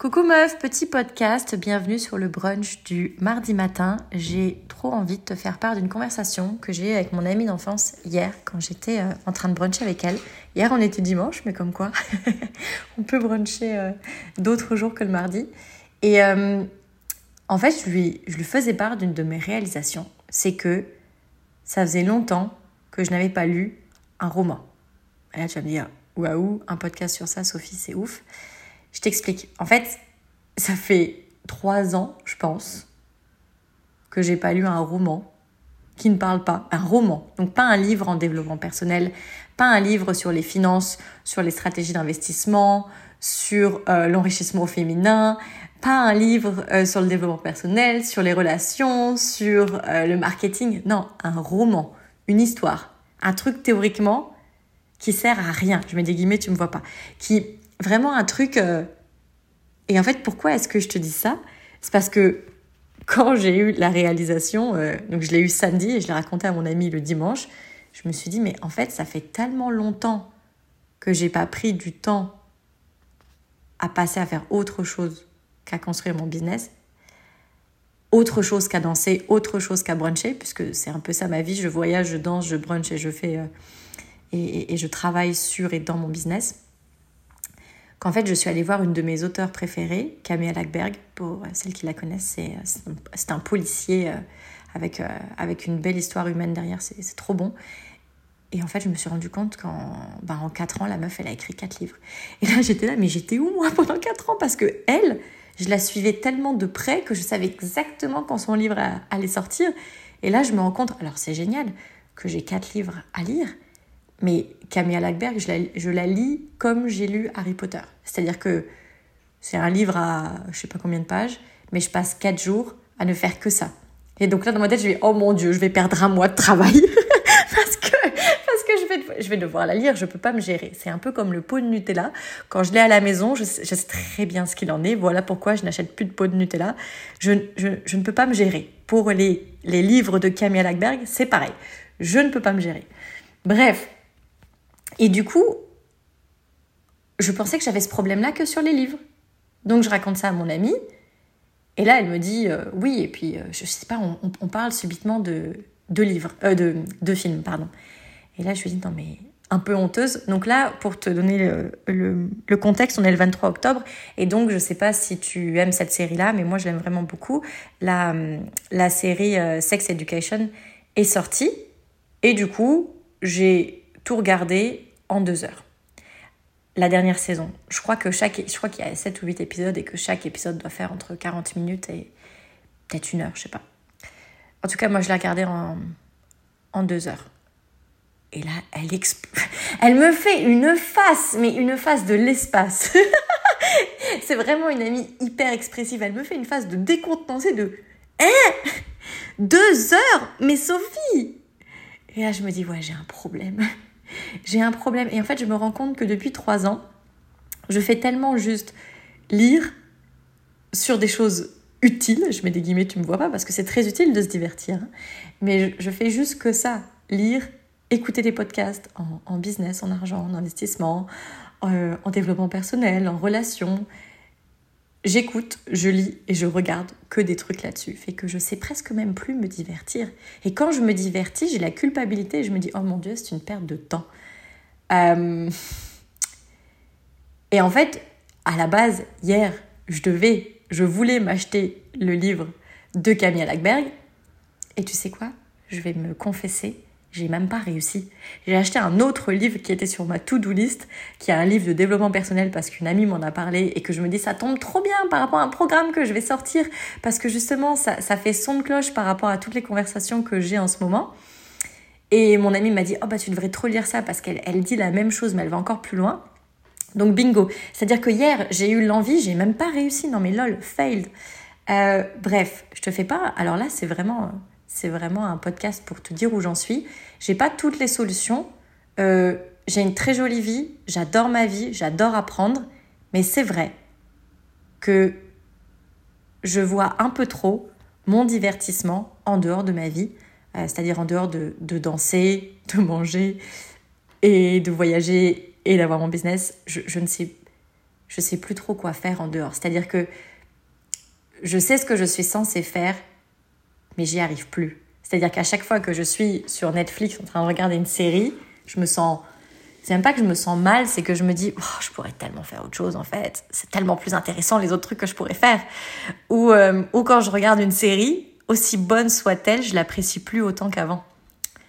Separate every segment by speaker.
Speaker 1: Coucou meuf, petit podcast, bienvenue sur le brunch du mardi matin. J'ai trop envie de te faire part d'une conversation que j'ai eue avec mon amie d'enfance hier quand j'étais euh, en train de bruncher avec elle. Hier on était dimanche, mais comme quoi on peut bruncher euh, d'autres jours que le mardi. Et euh, en fait, je lui, je lui faisais part d'une de mes réalisations. C'est que ça faisait longtemps que je n'avais pas lu un roman. Et là tu vas me dire, waouh, un podcast sur ça, Sophie, c'est ouf. Je t'explique. En fait, ça fait trois ans, je pense, que j'ai pas lu un roman qui ne parle pas. Un roman. Donc pas un livre en développement personnel, pas un livre sur les finances, sur les stratégies d'investissement, sur euh, l'enrichissement féminin, pas un livre euh, sur le développement personnel, sur les relations, sur euh, le marketing. Non, un roman, une histoire. Un truc théoriquement qui sert à rien. Je mets des guillemets, tu me vois pas. Qui vraiment un truc. Euh, et en fait, pourquoi est-ce que je te dis ça? C'est parce que quand j'ai eu la réalisation, euh, donc je l'ai eu samedi et je l'ai raconté à mon ami le dimanche, je me suis dit, mais en fait, ça fait tellement longtemps que j'ai pas pris du temps à passer à faire autre chose qu'à construire mon business, autre chose qu'à danser, autre chose qu'à bruncher, puisque c'est un peu ça ma vie. Je voyage, je danse, je brunch et je fais euh, et, et, je travaille sur et dans mon business qu'en fait je suis allée voir une de mes auteurs préférées, Camille Lackberg, pour celles qui la connaissent, c'est un policier euh, avec, euh, avec une belle histoire humaine derrière, c'est trop bon. Et en fait, je me suis rendu compte qu'en ben, en 4 ans, la meuf, elle a écrit 4 livres. Et là, j'étais là, mais j'étais où moi pendant 4 ans? Parce que elle, je la suivais tellement de près que je savais exactement quand son livre allait sortir. Et là, je me rends compte, alors c'est génial que j'ai 4 livres à lire, mais Camilla Lackberg, je la, je la lis comme j'ai lu Harry Potter. C'est-à-dire que c'est un livre à je sais pas combien de pages, mais je passe quatre jours à ne faire que ça. Et donc là, dans ma tête, je vais, oh mon Dieu, je vais perdre un mois de travail. parce que, parce que je, vais, je vais devoir la lire, je peux pas me gérer. C'est un peu comme le pot de Nutella. Quand je l'ai à la maison, je sais, très bien ce qu'il en est. Voilà pourquoi je n'achète plus de pot de Nutella. Je, je, je, ne peux pas me gérer. Pour les, les livres de Camilla Lackberg, c'est pareil. Je ne peux pas me gérer. Bref, et du coup, je pensais que j'avais ce problème-là que sur les livres. Donc je raconte ça à mon amie. Et là, elle me dit euh, oui. Et puis, euh, je sais pas, on, parle subitement de, de livres, euh, de, de, films, pardon. Et là, je lui dis non, mais un peu honteuse. Donc là, pour te donner le, le, le, contexte, on est le 23 octobre. Et donc, je sais pas si tu aimes cette série-là, mais moi, je l'aime vraiment beaucoup. La, la série euh, Sex Education est sortie. Et du coup, j'ai tout regardé en deux heures. La dernière saison. Je crois que chaque, je crois qu'il y a 7 ou 8 épisodes et que chaque épisode doit faire entre 40 minutes et peut-être une heure, je sais pas. En tout cas, moi, je l'ai regardé en, en deux heures. Et là, elle, elle me fait une face, mais une face de l'espace. c'est vraiment une amie hyper expressive. Elle me fait une face de décontenancée de Hein? Deux heures? Mais Sophie Et là, je me dis, ouais, j'ai un problème j'ai un problème. Et en fait, je me rends compte que depuis trois ans, je fais tellement juste lire sur des choses utiles. Je mets des guillemets, tu me vois pas, parce que c'est très utile de se divertir. Hein. Mais je, fais juste que ça. Lire, écouter des podcasts en, business, en argent, en investissement, euh, en développement personnel, en relation j'écoute, je lis et je regarde que des trucs là-dessus. Fait que je sais presque même plus me divertir. Et quand je me divertis, j'ai la culpabilité et je me dis, oh mon Dieu, c'est une perte de temps. Euh, et en fait, à la base, hier, je devais, je voulais m'acheter le livre de Camille Lackberg. Et tu sais quoi? Je vais me confesser, j'ai même pas réussi. J'ai acheté un autre livre qui était sur ma to-do list, qui est un livre de développement personnel parce qu'une amie m'en a parlé et que je me dis ça tombe trop bien par rapport à un programme que je vais sortir parce que justement ça, ça fait son de cloche par rapport à toutes les conversations que j'ai en ce moment. Et mon amie m'a dit oh bah tu devrais trop lire ça parce qu'elle elle dit la même chose mais elle va encore plus loin. Donc bingo. C'est-à-dire que hier j'ai eu l'envie, j'ai même pas réussi. Non mais lol, failed. Euh, bref, je te fais pas. Alors là c'est vraiment c'est vraiment un podcast pour te dire où j'en suis. J'ai pas toutes les solutions. Euh, j'ai une très jolie vie, j'adore ma vie, j'adore apprendre, mais c'est vrai que je vois un peu trop mon divertissement en dehors de ma vie, euh, c'est-à-dire en dehors de, de, danser, de manger et de voyager et d'avoir mon business. Je, je, ne sais, je sais plus trop quoi faire en dehors. C'est-à-dire que je sais ce que je suis censée faire, mais j'y arrive plus. C'est-à-dire qu'à chaque fois que je suis sur Netflix en train de regarder une série, je me sens. C'est même pas que je me sens mal, c'est que je me dis, oh, je pourrais tellement faire autre chose en fait. C'est tellement plus intéressant les autres trucs que je pourrais faire. Ou, euh, ou quand je regarde une série, aussi bonne soit-elle, je l'apprécie plus autant qu'avant.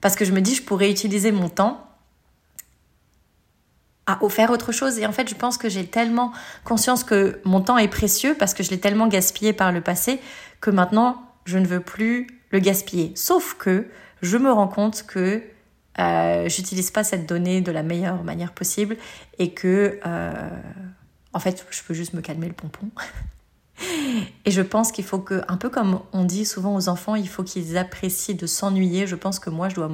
Speaker 1: Parce que je me dis, je pourrais utiliser mon temps à faire autre chose. Et en fait, je pense que j'ai tellement conscience que mon temps est précieux parce que je l'ai tellement gaspillé par le passé que maintenant, je ne veux plus le gaspiller. Sauf que je me rends compte que euh, j'utilise pas cette donnée de la meilleure manière possible et que, euh, en fait, je peux juste me calmer le pompon. Et je pense qu'il faut que, un peu comme on dit souvent aux enfants, il faut qu'ils apprécient de s'ennuyer. Je pense que moi, je dois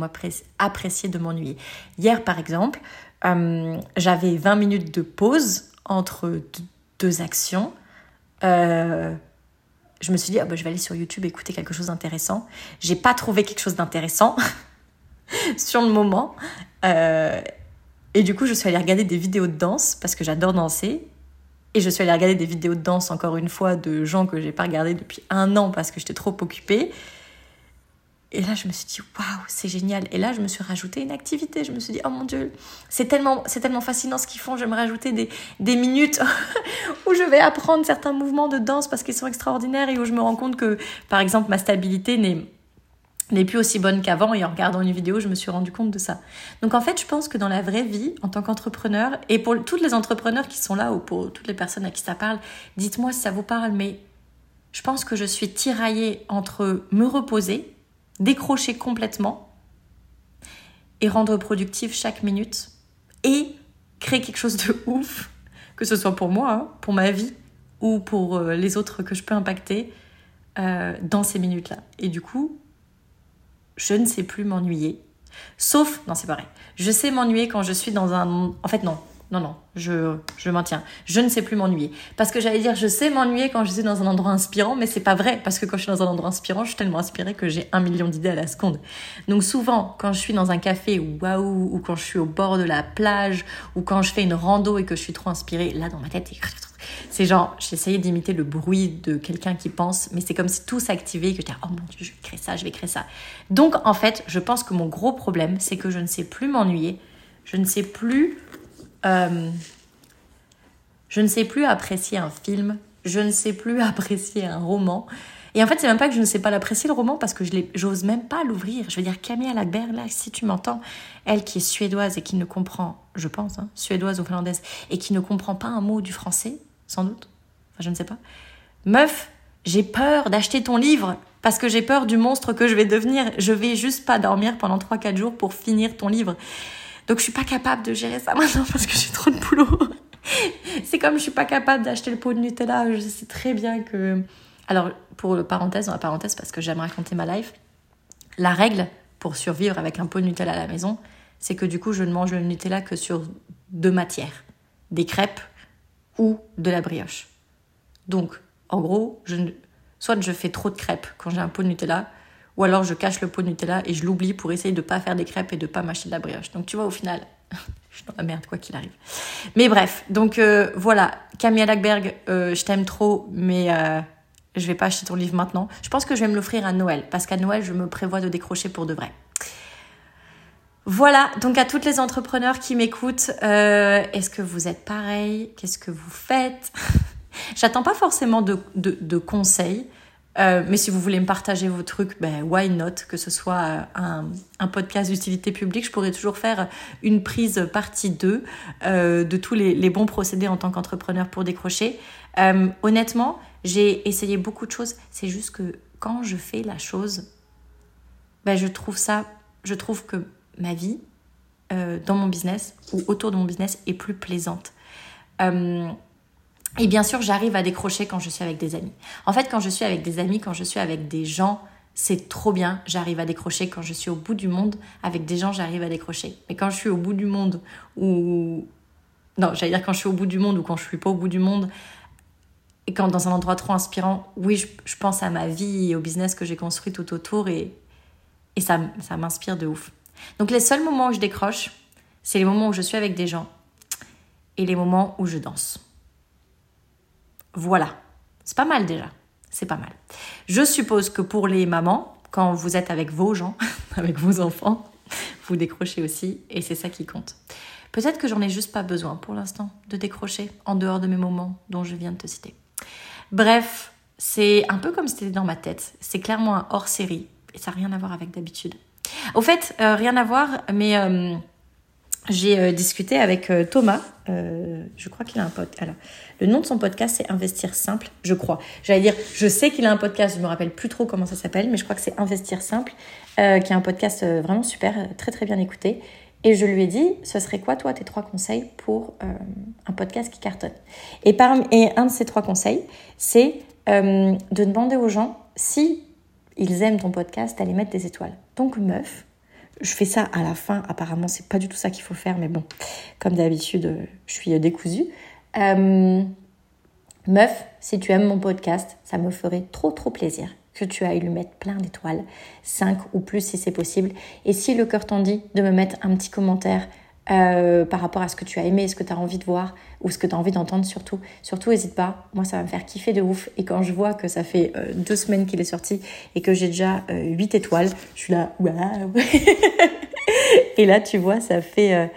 Speaker 1: apprécier de m'ennuyer. Hier, par exemple, euh, j'avais 20 minutes de pause entre deux actions. Je me suis dit, ah bah, je vais aller sur YouTube écouter quelque chose d'intéressant. J'ai pas trouvé quelque chose d'intéressant sur le moment. Euh, et du coup, je suis allée regarder des vidéos de danse parce que j'adore danser. Et je suis allée regarder des vidéos de danse encore une fois de gens que j'ai pas regardé depuis un an parce que j'étais trop occupée. Et là, je me suis dit, waouh, c'est génial. Et là, je me suis rajouté une activité. Je me suis dit, oh mon Dieu, c'est tellement, tellement fascinant ce qu'ils font. Je vais me rajouter des, des minutes où je vais apprendre certains mouvements de danse parce qu'ils sont extraordinaires et où je me rends compte que, par exemple, ma stabilité n'est, plus aussi bonne qu'avant. Et en regardant une vidéo, je me suis rendu compte de ça. Donc, en fait, je pense que dans la vraie vie, en tant qu'entrepreneur, et pour tous les entrepreneurs qui sont là ou pour toutes les personnes à qui ça parle, dites-moi si ça vous parle, mais je pense que je suis tiraillée entre me reposer décrocher complètement et rendre productif chaque minute et créer quelque chose de ouf, que ce soit pour moi, hein, pour ma vie ou pour euh, les autres que je peux impacter euh, dans ces minutes-là. Et du coup, je ne sais plus m'ennuyer. Sauf, non c'est pareil, je sais m'ennuyer quand je suis dans un... En fait non, non, non, je, je maintiens. Je ne sais plus m'ennuyer. Parce que j'allais dire, je sais m'ennuyer quand je suis dans un endroit inspirant, mais c'est pas vrai. Parce que quand je suis dans un endroit inspirant, je suis tellement inspirée que j'ai un million d'idées à la seconde. Donc souvent, quand je suis dans un café, waouh, ou quand je suis au bord de la plage, ou quand je fais une rando et que je suis trop inspirée, là, dans ma tête, c'est genre, j'essayais d'imiter le bruit de quelqu'un qui pense, mais c'est comme si tout s'activait, que je disais, oh mon dieu, je vais créer ça, je vais créer ça. Donc, en fait, je pense que mon gros problème, c'est que je ne sais plus m'ennuyer. Je ne sais plus euh, je ne sais plus apprécier un film, je ne sais plus apprécier un roman. Et en fait, c'est même pas que je ne sais pas l'apprécier le roman parce que je j'ose même pas l'ouvrir. Je veux dire, Camille Lackberg, là, si tu m'entends, elle qui est suédoise et qui ne comprend, je pense, hein, suédoise ou finlandaise, et qui ne comprend pas un mot du français, sans doute, enfin, je ne sais pas. Meuf, j'ai peur d'acheter ton livre parce que j'ai peur du monstre que je vais devenir. Je vais juste pas dormir pendant 3-4 jours pour finir ton livre. Donc je suis pas capable de gérer ça maintenant parce que j'ai trop de boulot. c'est comme je suis pas capable d'acheter le pot de Nutella. Je sais très bien que. Alors, pour le parenthèse, dans la parenthèse, parce que j'aime raconter ma life, la règle pour survivre avec un pot de Nutella à la maison, c'est que du coup, je ne mange le Nutella que sur deux matières des crêpes ou de la brioche. Donc, en gros, je soit je fais trop de crêpes quand j'ai un pot de Nutella, ou alors je cache le pot de Nutella et je l'oublie pour essayer de ne pas faire des crêpes et de pas mâcher de la brioche. Donc tu vois, au final, je suis dans la merde quoi qu'il arrive. Mais bref, donc euh, voilà, Camille Lackberg, euh, je t'aime trop, mais euh, je vais pas acheter ton livre maintenant. Je pense que je vais me l'offrir à Noël, parce qu'à Noël, je me prévois de décrocher pour de vrai. Voilà, donc à toutes les entrepreneurs qui m'écoutent, euh, est-ce que vous êtes pareil? Qu'est-ce que vous faites? J'attends pas forcément de conseils. Euh, mais si vous voulez me partager vos trucs, ben why not? Que ce soit euh, un, podcast d'utilité publique, je pourrais toujours faire une prise partie 2 euh, de tous les, bons procédés en tant qu'entrepreneur pour décrocher. Honnêtement, j'ai essayé beaucoup de choses. C'est juste que quand je fais la chose, ben je trouve ça, je trouve que ma vie dans mon business ou autour de mon business est plus plaisante. Et bien sûr, j'arrive à décrocher quand je suis avec des amis. En fait, quand je suis avec des amis, quand je suis avec des gens, c'est trop bien, j'arrive à décrocher. Quand je suis au bout du monde, avec des gens, j'arrive à décrocher. Mais quand je suis au bout du monde, ou... Non, j'allais dire quand je suis au bout du monde ou quand je suis pas au bout du monde, et quand dans un endroit trop inspirant, oui, je, pense à ma vie et au business que j'ai construit tout autour et, et ça, ça m'inspire de ouf. Donc les seuls moments où je décroche, c'est les moments où je suis avec des gens et les moments où je danse. Voilà, c'est pas mal déjà. C'est pas mal. Je suppose que pour les mamans, quand vous êtes avec vos gens, avec vos enfants, vous décrochez aussi et c'est ça qui compte. Peut-être que j'en ai juste pas besoin pour l'instant de décrocher en dehors de mes moments dont je viens de te citer. Bref, c'est un peu comme si c'était dans ma tête. C'est clairement un hors série et ça n'a rien à voir avec d'habitude. Au fait, euh, rien à voir, mais euh, j'ai euh, discuté avec Thomas. je crois qu'il a un podcast. Alors, le nom de son podcast, c'est Investir Simple, je crois. J'allais dire, je sais qu'il a un podcast, je me rappelle plus trop comment ça s'appelle, mais je crois que c'est Investir Simple, qui est un podcast vraiment super, très très bien écouté. Et je lui ai dit, ce serait quoi, toi, tes trois conseils pour un podcast qui cartonne? Et, et un de ces trois conseils, c'est de demander aux gens si ils aiment ton podcast, d'aller mettre des étoiles. Donc meuf, je fais ça à la fin, apparemment c'est pas du tout ça qu'il faut faire, mais bon, comme d'habitude, euh, je suis décousue. Euh, meuf, si tu aimes mon podcast, ça me ferait trop trop plaisir que tu ailles lui mettre plein d'étoiles, 5 ou plus si c'est possible. Et si le cœur t'en dit, de me mettre un petit commentaire euh, par rapport à ce que tu as aimé, ce que tu as envie de voir ou ce que tu as envie d'entendre surtout. Surtout, n'hésite pas. Moi, ça va me faire kiffer de ouf. Et quand je vois que ça fait euh, deux semaines qu'il est sorti et que j'ai déjà euh, 8 étoiles, je suis là, waouh Et là, tu vois, ça fait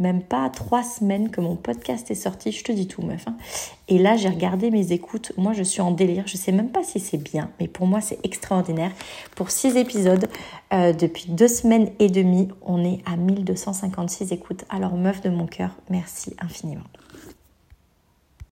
Speaker 1: même pas trois semaines que mon podcast est sorti, je te dis tout meuf. Hein. Et là, j'ai regardé mes écoutes. Moi, je suis en délire. Je sais même pas si c'est bien, mais pour moi, c'est extraordinaire. Pour six épisodes, euh, depuis deux semaines et demie, on est à 1256 écoutes. Alors, meuf de mon cœur, merci infiniment.